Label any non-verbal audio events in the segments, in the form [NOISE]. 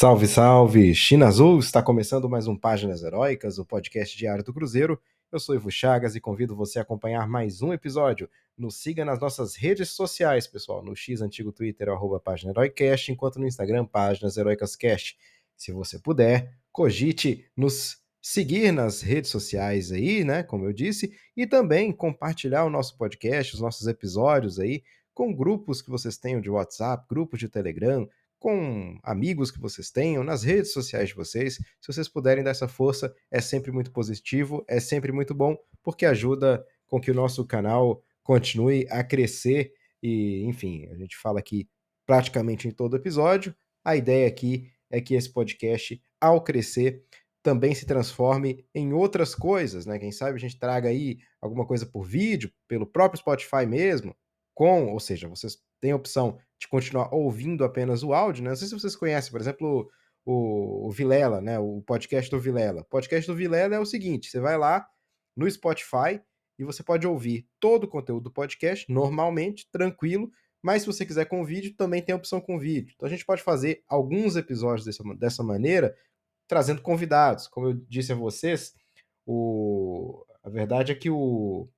Salve, salve! China Azul está começando mais um Páginas Heróicas, o podcast diário do Cruzeiro. Eu sou Ivo Chagas e convido você a acompanhar mais um episódio. Nos siga nas nossas redes sociais, pessoal, no X antigo Twitter, arroba Página Heroicast, enquanto no Instagram, Páginas Heroicascast. Se você puder, cogite nos seguir nas redes sociais aí, né, como eu disse, e também compartilhar o nosso podcast, os nossos episódios aí, com grupos que vocês tenham de WhatsApp, grupos de Telegram, com amigos que vocês tenham, nas redes sociais de vocês. Se vocês puderem dar essa força, é sempre muito positivo, é sempre muito bom, porque ajuda com que o nosso canal continue a crescer e, enfim, a gente fala aqui praticamente em todo episódio. A ideia aqui é que esse podcast, ao crescer, também se transforme em outras coisas, né? Quem sabe a gente traga aí alguma coisa por vídeo, pelo próprio Spotify mesmo, com, ou seja, vocês têm a opção de continuar ouvindo apenas o áudio, né? Não sei se vocês conhecem, por exemplo, o, o Vilela, né? O podcast do Vilela. O podcast do Vilela é o seguinte: você vai lá no Spotify e você pode ouvir todo o conteúdo do podcast normalmente, tranquilo. Mas se você quiser com vídeo, também tem a opção com vídeo. Então a gente pode fazer alguns episódios dessa, dessa maneira, trazendo convidados. Como eu disse a vocês, o... a verdade é que o,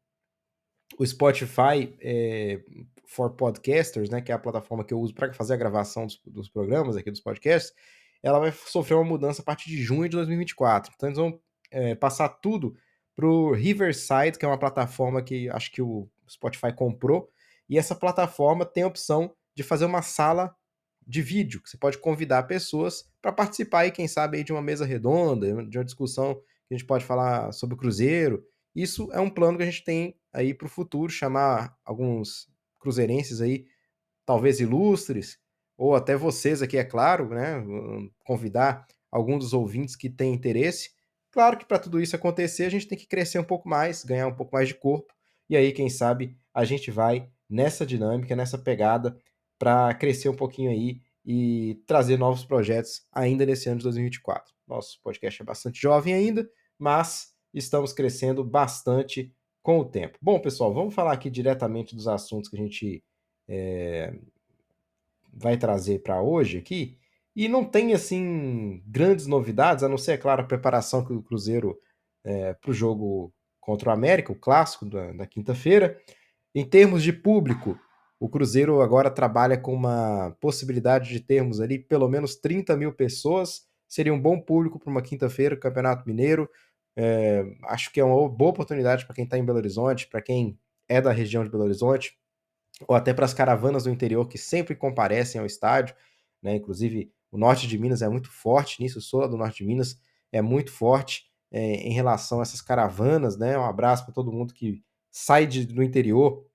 o Spotify é, for Podcasters, né, que é a plataforma que eu uso para fazer a gravação dos, dos, programas aqui dos podcasts, ela vai sofrer uma mudança a partir de junho de 2024. Então eles vão é, passar tudo para o Riverside, que é uma plataforma que acho que o Spotify comprou, e essa plataforma tem a opção de fazer uma sala de vídeo, que você pode convidar pessoas para participar aí, quem sabe, aí de uma mesa redonda, de uma discussão que a gente pode falar sobre o Cruzeiro. Isso é um plano que a gente tem aí para o futuro, chamar alguns cruzeirenses aí, talvez ilustres, ou até vocês aqui, é claro, né? Convidar algum dos ouvintes que tem interesse. Claro que para tudo isso acontecer, a gente tem que crescer um pouco mais, ganhar um pouco mais de corpo, e aí, quem sabe, a gente vai nessa dinâmica, nessa pegada, para crescer um pouquinho aí e trazer novos projetos ainda nesse ano de 2024. Nosso podcast é bastante jovem ainda, mas estamos crescendo bastante com o tempo. Bom, pessoal, vamos falar aqui diretamente dos assuntos que a gente é, vai trazer para hoje aqui. E não tem, assim, grandes novidades, a não ser, é claro, a preparação que o Cruzeiro é, para o jogo contra o América, o clássico da, da quinta-feira. Em termos de público, o Cruzeiro agora trabalha com uma possibilidade de termos ali pelo menos 30 mil pessoas. Seria um bom público para uma quinta-feira, Campeonato Mineiro. É, acho que é uma boa oportunidade para quem está em Belo Horizonte, para quem é da região de Belo Horizonte, ou até para as caravanas do interior que sempre comparecem ao estádio. Né? Inclusive, o norte de Minas é muito forte nisso, o Sola do norte de Minas é muito forte é, em relação a essas caravanas. Né? Um abraço para todo mundo que sai de, do interior,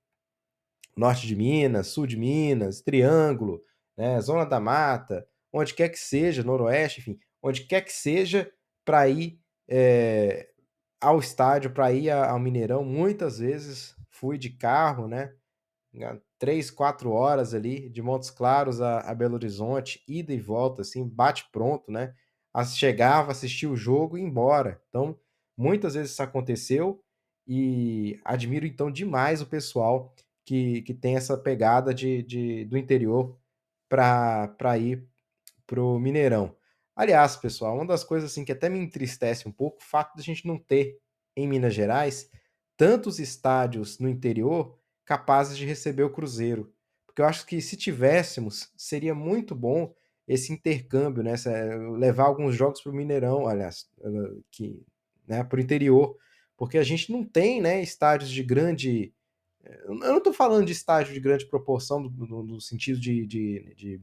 norte de Minas, sul de Minas, Triângulo, né? Zona da Mata, onde quer que seja, Noroeste, enfim, onde quer que seja, para ir é, ao estádio, para ir ao Mineirão. Muitas vezes fui de carro, né? Três, quatro horas ali, de Montes Claros a, a Belo Horizonte, ida e volta, assim, bate pronto, né? Chegava, assistia o jogo e ia embora. Então, muitas vezes isso aconteceu e admiro então demais o pessoal que, que tem essa pegada de, de do interior para ir para o Mineirão. Aliás, pessoal, uma das coisas assim que até me entristece um pouco, o fato de a gente não ter em Minas Gerais tantos estádios no interior capazes de receber o Cruzeiro. Porque eu acho que se tivéssemos, seria muito bom esse intercâmbio, né? levar alguns jogos para o Mineirão, aliás, que, né, para o interior, porque a gente não tem né, estádios de grande. Eu não estou falando de estádio de grande proporção, no, no sentido de, de, de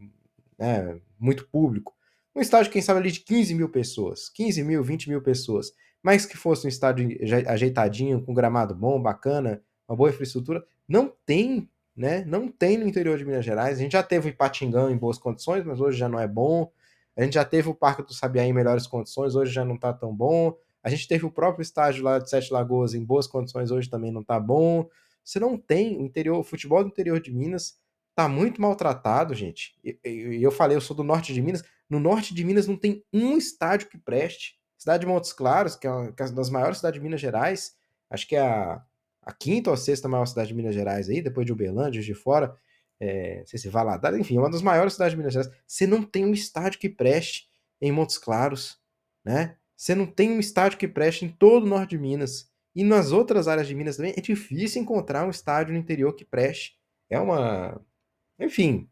né, muito público, um estádio, quem sabe, ali de 15 mil pessoas, 15 mil, 20 mil pessoas, mas que fosse um estádio ajeitadinho, com gramado bom, bacana, uma boa infraestrutura, não tem, né? Não tem no interior de Minas Gerais. A gente já teve o Ipatingão em boas condições, mas hoje já não é bom. A gente já teve o Parque do Sabiá em melhores condições, hoje já não está tão bom. A gente teve o próprio estádio lá de Sete Lagoas em boas condições, hoje também não está bom. Você não tem o interior, o futebol do interior de Minas tá muito maltratado, gente. E eu falei, eu sou do norte de Minas. No norte de Minas não tem um estádio que preste. Cidade de Montes Claros, que é uma é das maiores cidades de Minas Gerais, acho que é a, a quinta ou a sexta maior cidade de Minas Gerais aí, depois de Uberlândia, de fora, é, não sei se Valadares, enfim, é uma das maiores cidades de Minas Gerais. Você não tem um estádio que preste. em Montes Claros, né? Você não tem um estádio que preste em todo o norte de Minas. E nas outras áreas de Minas também é difícil encontrar um estádio no interior que preste. É uma. Enfim,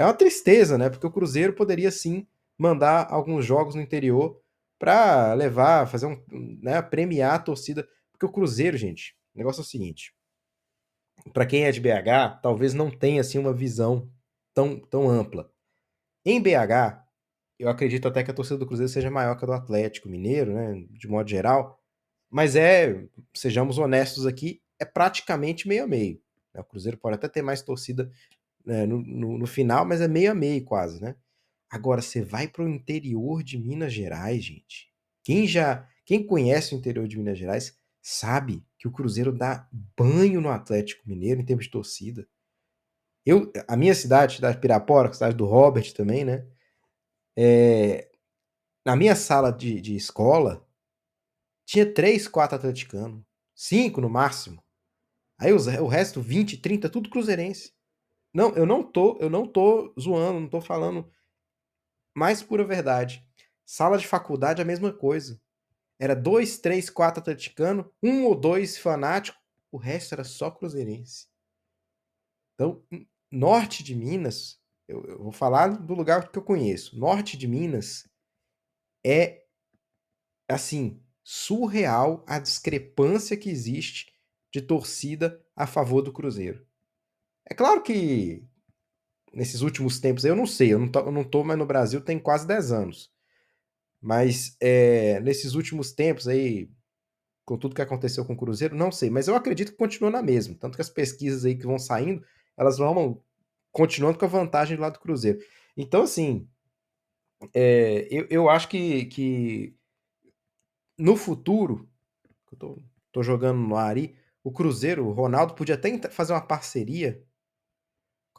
é uma tristeza, né? Porque o Cruzeiro poderia sim mandar alguns jogos no interior para levar, fazer um. Né, premiar a torcida. Porque o Cruzeiro, gente, o negócio é o seguinte. Para quem é de BH, talvez não tenha assim uma visão tão, tão ampla. Em BH, eu acredito até que a torcida do Cruzeiro seja maior que a do Atlético Mineiro, né, de modo geral, mas é, sejamos honestos aqui, é praticamente meio a meio. Né? O Cruzeiro pode até ter mais torcida né, no, no, no, final, mas é meio a meio quase, né? Agora, você vai para o interior de Minas Gerais, gente. Quem já, quem conhece o interior de Minas Gerais sabe que o Cruzeiro dá banho no Atlético Mineiro em termos de torcida. Eu, a minha cidade, cidade de Pirapora, cidade do Robert também, né? É, na minha sala de, de escola, tinha três, quatro atleticanos. Cinco no máximo. Aí os, o resto, 20, 30, tudo cruzeirense. Não, eu não tô, eu não tô zoando, não tô falando mais pura verdade. Sala de faculdade a mesma coisa. Era dois, três, quatro atleticano, um ou dois fanáticos, o resto era só cruzeirense. Então, norte de Minas, eu, eu vou falar do lugar que eu conheço. Norte de Minas é assim, surreal a discrepância que existe de torcida a favor do Cruzeiro. É claro que nesses últimos tempos, eu não sei, eu não tô, eu não tô mais no Brasil tem quase 10 anos. Mas é, nesses últimos tempos aí, com tudo que aconteceu com o Cruzeiro, não sei, mas eu acredito que continua na mesma. Tanto que as pesquisas aí que vão saindo, elas vão continuando com a vantagem do lado do Cruzeiro. Então, assim, é, eu, eu acho que, que no futuro, eu tô, tô jogando no ar aí, o Cruzeiro, o Ronaldo podia até fazer uma parceria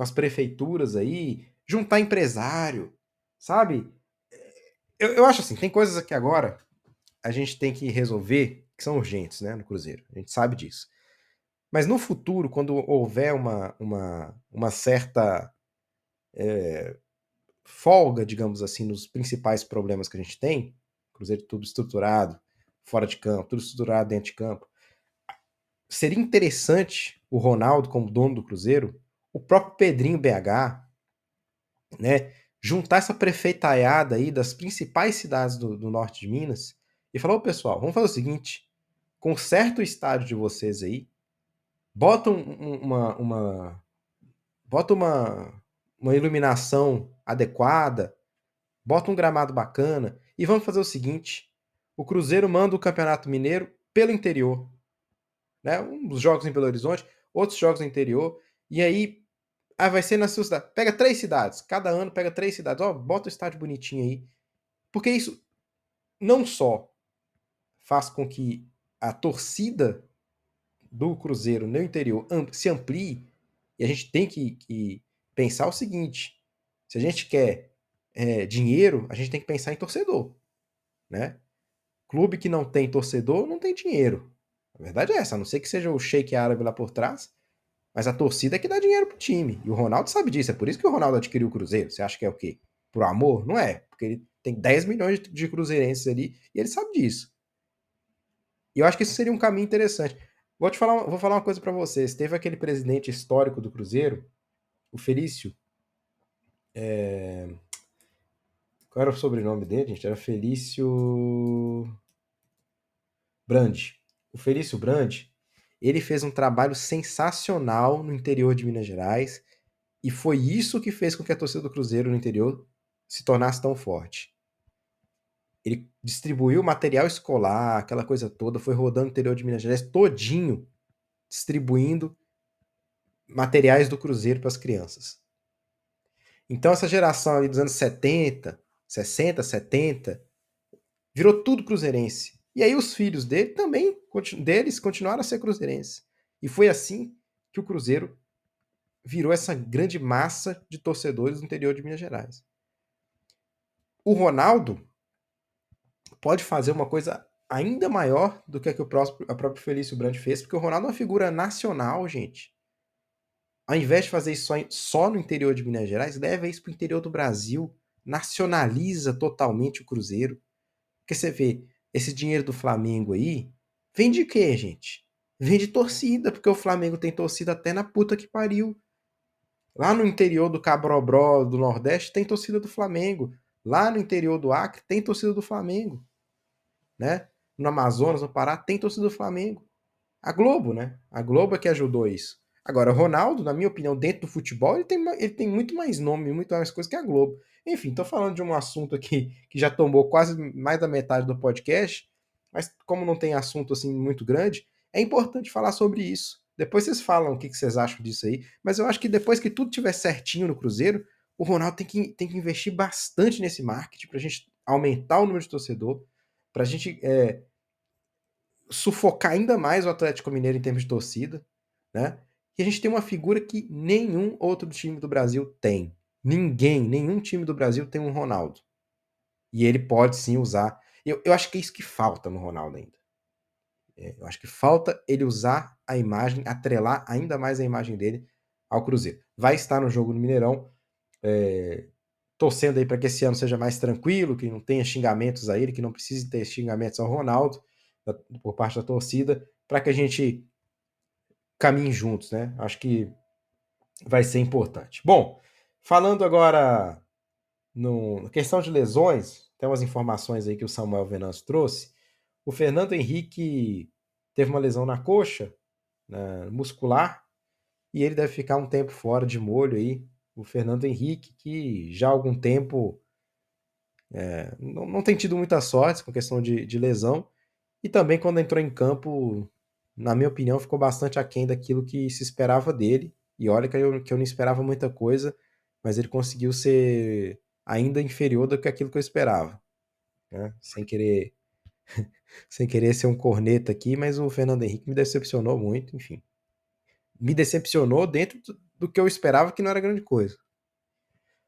com as prefeituras aí, juntar empresário, sabe? Eu, eu acho assim, tem coisas aqui agora a gente tem que resolver que são urgentes, né, no Cruzeiro. A gente sabe disso. Mas no futuro, quando houver uma, uma, uma certa é, folga, digamos assim, nos principais problemas que a gente tem, Cruzeiro tudo estruturado, fora de campo, tudo estruturado dentro de campo, seria interessante o Ronaldo, como dono do Cruzeiro, o próprio Pedrinho BH, né, juntar essa prefeitaiada aí das principais cidades do, do norte de Minas e falar, ô pessoal, vamos fazer o seguinte, conserta o estádio de vocês aí, bota um, uma, uma, bota uma, uma iluminação adequada, bota um gramado bacana e vamos fazer o seguinte, o Cruzeiro manda o Campeonato Mineiro pelo interior, né? Um jogos em Belo Horizonte, outros jogos no interior, e aí ah, vai ser na sua cidade. Pega três cidades. Cada ano pega três cidades. Ó, bota o estádio bonitinho aí. Porque isso não só faz com que a torcida do Cruzeiro no interior se amplie, e a gente tem que, que pensar o seguinte: se a gente quer é, dinheiro, a gente tem que pensar em torcedor. Né? Clube que não tem torcedor não tem dinheiro. A verdade é essa, a não ser que seja o shake árabe lá por trás, mas a torcida é que dá dinheiro pro time. E o Ronaldo sabe disso. É por isso que o Ronaldo adquiriu o Cruzeiro. Você acha que é o quê? Por amor? Não é. Porque ele tem 10 milhões de cruzeirenses ali e ele sabe disso. E eu acho que isso seria um caminho interessante. Vou te falar, vou falar uma coisa para vocês. Teve aquele presidente histórico do Cruzeiro, o Felício. É... Qual era o sobrenome dele, gente? Era Felício Brandi. O Felício Brandi, ele fez um trabalho sensacional no interior de Minas Gerais e foi isso que fez com que a torcida do Cruzeiro no interior se tornasse tão forte. Ele distribuiu material escolar, aquela coisa toda, foi rodando o interior de Minas Gerais todinho, distribuindo materiais do Cruzeiro para as crianças. Então essa geração ali dos anos 70, 60, 70, virou tudo cruzeirense. E aí os filhos dele também, deles, continuaram a ser cruzeirenses. E foi assim que o Cruzeiro virou essa grande massa de torcedores no interior de Minas Gerais. O Ronaldo pode fazer uma coisa ainda maior do que a que o próprio, a próprio Felício Brandt fez, porque o Ronaldo é uma figura nacional, gente. Ao invés de fazer isso só, só no interior de Minas Gerais, leva isso para o interior do Brasil. nacionaliza totalmente o Cruzeiro. Porque você vê, esse dinheiro do Flamengo aí, vem de quê, gente? Vem de torcida, porque o Flamengo tem torcida até na puta que pariu. Lá no interior do Cabrobró do Nordeste tem torcida do Flamengo. Lá no interior do Acre tem torcida do Flamengo. Né? No Amazonas, no Pará, tem torcida do Flamengo. A Globo, né? A Globo é que ajudou isso. Agora, o Ronaldo, na minha opinião, dentro do futebol, ele tem, ele tem muito mais nome, muito mais coisa que a Globo. Enfim, tô falando de um assunto aqui que já tomou quase mais da metade do podcast, mas como não tem assunto assim muito grande, é importante falar sobre isso. Depois vocês falam o que vocês acham disso aí, mas eu acho que depois que tudo tiver certinho no Cruzeiro, o Ronaldo tem que, tem que investir bastante nesse marketing para a gente aumentar o número de torcedor, para a gente é, sufocar ainda mais o Atlético Mineiro em termos de torcida, né? E a gente tem uma figura que nenhum outro time do Brasil tem. Ninguém, nenhum time do Brasil tem um Ronaldo. E ele pode sim usar. Eu, eu acho que é isso que falta no Ronaldo ainda. É, eu acho que falta ele usar a imagem, atrelar ainda mais a imagem dele ao Cruzeiro. Vai estar no jogo no Mineirão, é, torcendo aí para que esse ano seja mais tranquilo, que não tenha xingamentos a ele, que não precise ter xingamentos ao Ronaldo da, por parte da torcida, para que a gente caminhe juntos, né? Acho que vai ser importante. Bom, falando agora na questão de lesões, tem umas informações aí que o Samuel Venâncio trouxe. O Fernando Henrique teve uma lesão na coxa, né, muscular, e ele deve ficar um tempo fora de molho aí. O Fernando Henrique, que já há algum tempo é, não, não, tem tido muita sorte com questão de, de, lesão, e também quando entrou em campo, na minha opinião, ficou bastante aquém daquilo que se esperava dele. E olha que eu, que eu não esperava muita coisa, mas ele conseguiu ser ainda inferior do que aquilo que eu esperava. Né? Sem querer [LAUGHS] sem querer ser um corneta aqui, mas o Fernando Henrique me decepcionou muito, enfim. Me decepcionou dentro do que eu esperava, que não era grande coisa.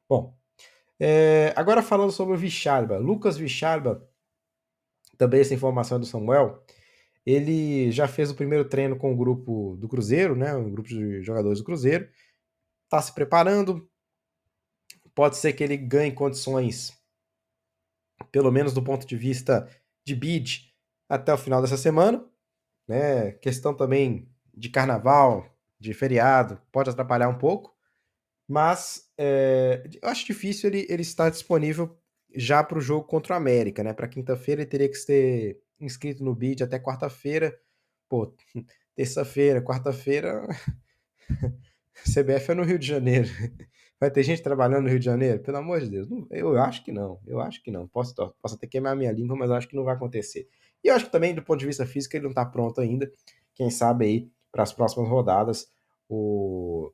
Bom, é, agora falando sobre o Vichalba. Lucas Vichalba, também essa informação é do Samuel, ele já fez o primeiro treino com o grupo do Cruzeiro, né, um grupo de jogadores do Cruzeiro, está se preparando, pode ser que ele ganhe condições, pelo menos do ponto de vista de bid até o final dessa semana. Né? Questão também de carnaval, de feriado, pode atrapalhar um pouco, mas é, eu acho difícil ele, ele estar disponível já para o jogo contra o América, né? Para quinta-feira ele teria que ser inscrito no bid até quarta-feira. Pô, [LAUGHS] terça-feira, quarta-feira, [LAUGHS] CBF é no Rio de Janeiro. Vai ter gente trabalhando no Rio de Janeiro? Pelo amor de Deus. Não, eu acho que não. Eu acho que não. Posso, posso até queimar minha língua, mas acho que não vai acontecer. E eu acho que também, do ponto de vista físico, ele não está pronto ainda. Quem sabe aí, para as próximas rodadas, o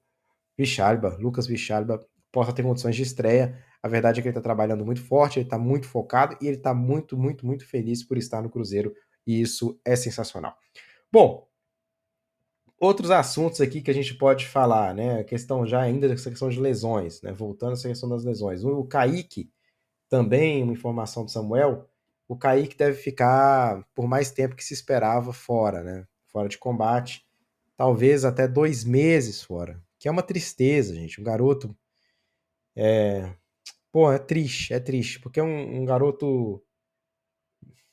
Vichalba, Lucas Vichalba, possa ter condições de estreia. A verdade é que ele está trabalhando muito forte, ele está muito focado e ele está muito, muito, muito feliz por estar no Cruzeiro. E isso é sensacional. Bom, outros assuntos aqui que a gente pode falar, né? A questão já ainda dessa questão de lesões, né? Voltando a essa questão das lesões. O Kaique, também, uma informação do Samuel, o Kaique deve ficar por mais tempo que se esperava fora, né? Fora de combate. Talvez até dois meses fora. Que é uma tristeza, gente. Um garoto. É... Pô, é triste, é triste. Porque é um, um garoto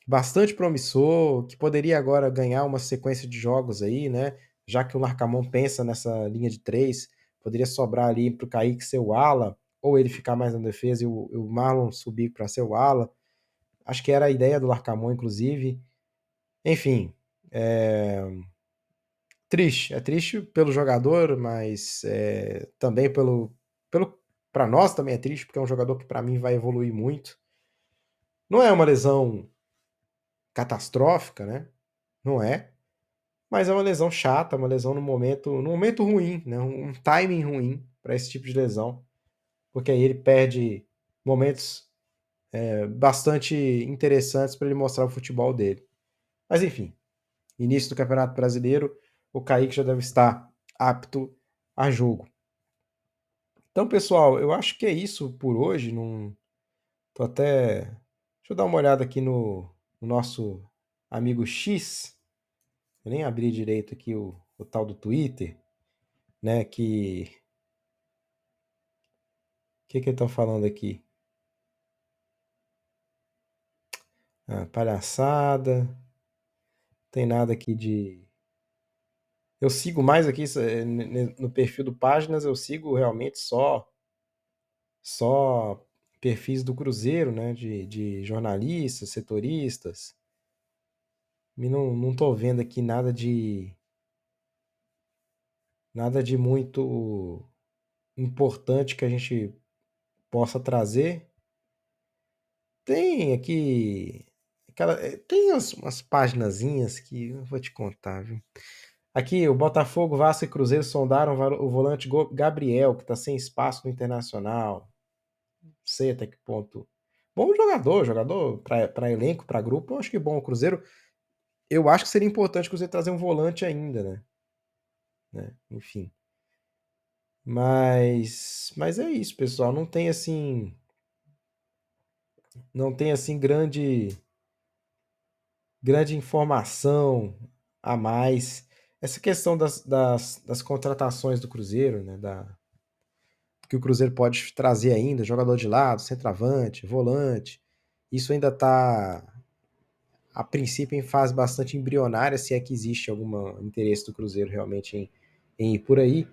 bastante promissor, que poderia agora ganhar uma sequência de jogos aí, né? Já que o Larcamon pensa nessa linha de três, poderia sobrar ali para o Kaique ser o ala, ou ele ficar mais na defesa e o, o Marlon subir para ser o ala. Acho que era a ideia do Larcamon, inclusive. Enfim, é... triste. É triste pelo jogador, mas é... também pelo, pelo para nós também é triste, porque é um jogador que para mim vai evoluir muito. Não é uma lesão catastrófica, né? Não é mas é uma lesão chata, uma lesão no momento, no momento ruim, né? um timing ruim para esse tipo de lesão, porque aí ele perde momentos é, bastante interessantes para ele mostrar o futebol dele. Mas enfim, início do Campeonato Brasileiro, o Kaique já deve estar apto a jogo. Então, pessoal, eu acho que é isso por hoje. Não... Tô até. Deixa eu dar uma olhada aqui no, no nosso amigo X eu nem abri direito aqui o, o tal do Twitter, né? Que. O que, que estão falando aqui? Ah, palhaçada. Tem nada aqui de. Eu sigo mais aqui eh, no perfil do Páginas, eu sigo realmente só só perfis do Cruzeiro, né? De, de jornalistas, setoristas. Não, não tô vendo aqui nada de. Nada de muito importante que a gente possa trazer. Tem aqui. Aquela, eh, tem umas, umas que eu vou te contar, viu? Aqui, o Botafogo, Vasco e Cruzeiro sondaram o volante Gabriel, que está sem espaço no Internacional. Não sei até que ponto. Bom jogador, jogador para elenco, para grupo, eu acho que bom. O Cruzeiro, eu acho que seria importante Cruzeiro trazer um volante ainda, né? né? Enfim. Mas, mas é isso, pessoal. Não tem assim, não tem assim grande, grande informação a mais. Essa questão das, das, das contratações do Cruzeiro, né? Da, que o Cruzeiro pode trazer ainda, jogador de lado, centroavante, volante. Isso ainda está, a princípio, em fase bastante embrionária, se é que existe algum interesse do Cruzeiro realmente em, em ir por aí.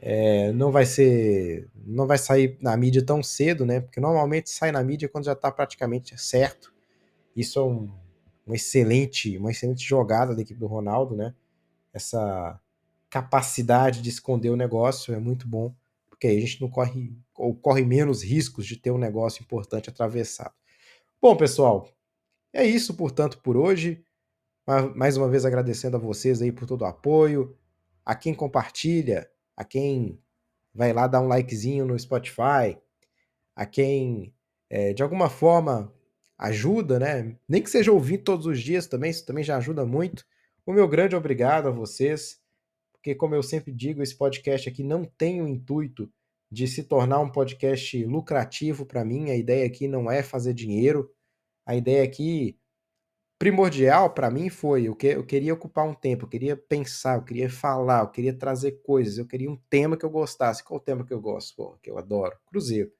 É, não vai ser, não vai sair na mídia tão cedo, né? Porque normalmente sai na mídia quando já está praticamente certo. Isso é um, um, excelente, uma excelente jogada da equipe do Ronaldo, né? Essa capacidade de esconder o negócio é muito bom, porque aí a gente não corre ou corre menos riscos de ter um negócio importante atravessado. Bom, pessoal, é isso, portanto, por hoje. Mais uma vez agradecendo a vocês aí por todo o apoio, a quem compartilha, a quem vai lá dar um likezinho no Spotify, a quem é, de alguma forma ajuda, né? Nem que seja ouvir todos os dias também, isso também já ajuda muito. O meu grande obrigado a vocês, porque como eu sempre digo, esse podcast aqui não tem o intuito de se tornar um podcast lucrativo para mim. A ideia aqui não é fazer dinheiro. A ideia aqui primordial para mim foi eu, que, eu queria ocupar um tempo, eu queria pensar, eu queria falar, eu queria trazer coisas, eu queria um tema que eu gostasse. Qual o tema que eu gosto? Pô, que eu adoro? Cruzeiro,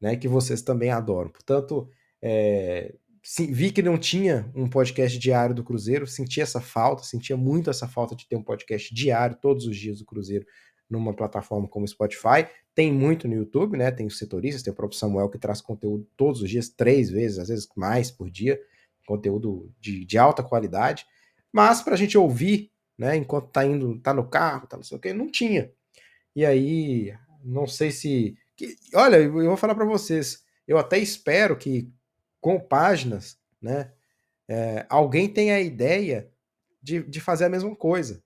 né? Que vocês também adoram. Portanto, é, sim, vi que não tinha um podcast diário do Cruzeiro, senti essa falta, sentia muito essa falta de ter um podcast diário todos os dias do Cruzeiro numa plataforma como Spotify. Tem muito no YouTube, né? Tem os setoristas, tem o próprio Samuel que traz conteúdo todos os dias, três vezes, às vezes mais por dia conteúdo de, de alta qualidade, mas para a gente ouvir, né, enquanto tá indo, tá no carro, tá não sei o que, não tinha. E aí, não sei se. Que, olha, eu vou falar para vocês, eu até espero que com páginas, né, é, alguém tenha a ideia de, de fazer a mesma coisa.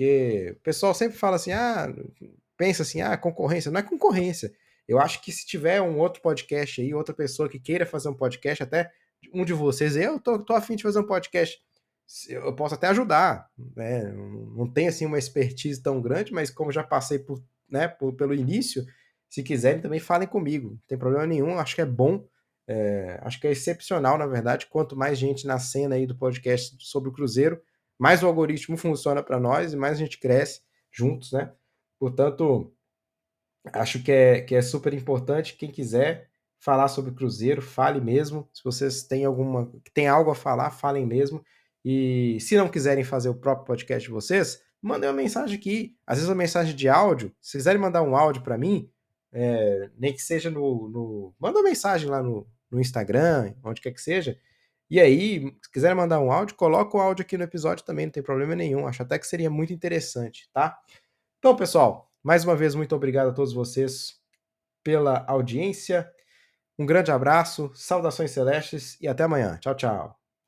Porque o pessoal sempre fala assim, ah, pensa assim, ah, concorrência. Não é concorrência. Eu acho que se tiver um outro podcast aí, outra pessoa que queira fazer um podcast, até um de vocês, eu tô, tô afim de fazer um podcast, eu posso até ajudar, né? Não tem assim uma expertise tão grande, mas como já passei por, né, por, pelo início, se quiserem também falem comigo, não tem problema nenhum, acho que é bom, é, acho que é excepcional, na verdade, quanto mais gente na cena aí do podcast sobre o Cruzeiro, mais o algoritmo funciona para nós e mais a gente cresce juntos, né? Portanto, acho que é, que é super importante, quem quiser, falar sobre Cruzeiro, fale mesmo. Se vocês têm alguma, tem algo a falar, falem mesmo. E se não quiserem fazer o próprio podcast de vocês, mandem uma mensagem aqui. Às vezes uma mensagem de áudio. Se quiserem mandar um áudio para mim, é, nem que seja no, no, Manda uma mensagem lá no, no Instagram, onde quer que seja. E aí, se quiserem mandar um áudio, coloca o áudio aqui no episódio também, não tem problema nenhum. Acho até que seria muito interessante, tá? Então, pessoal, mais uma vez, muito obrigado a todos vocês pela audiência. Um grande abraço, saudações celestes e até amanhã. Tchau, tchau.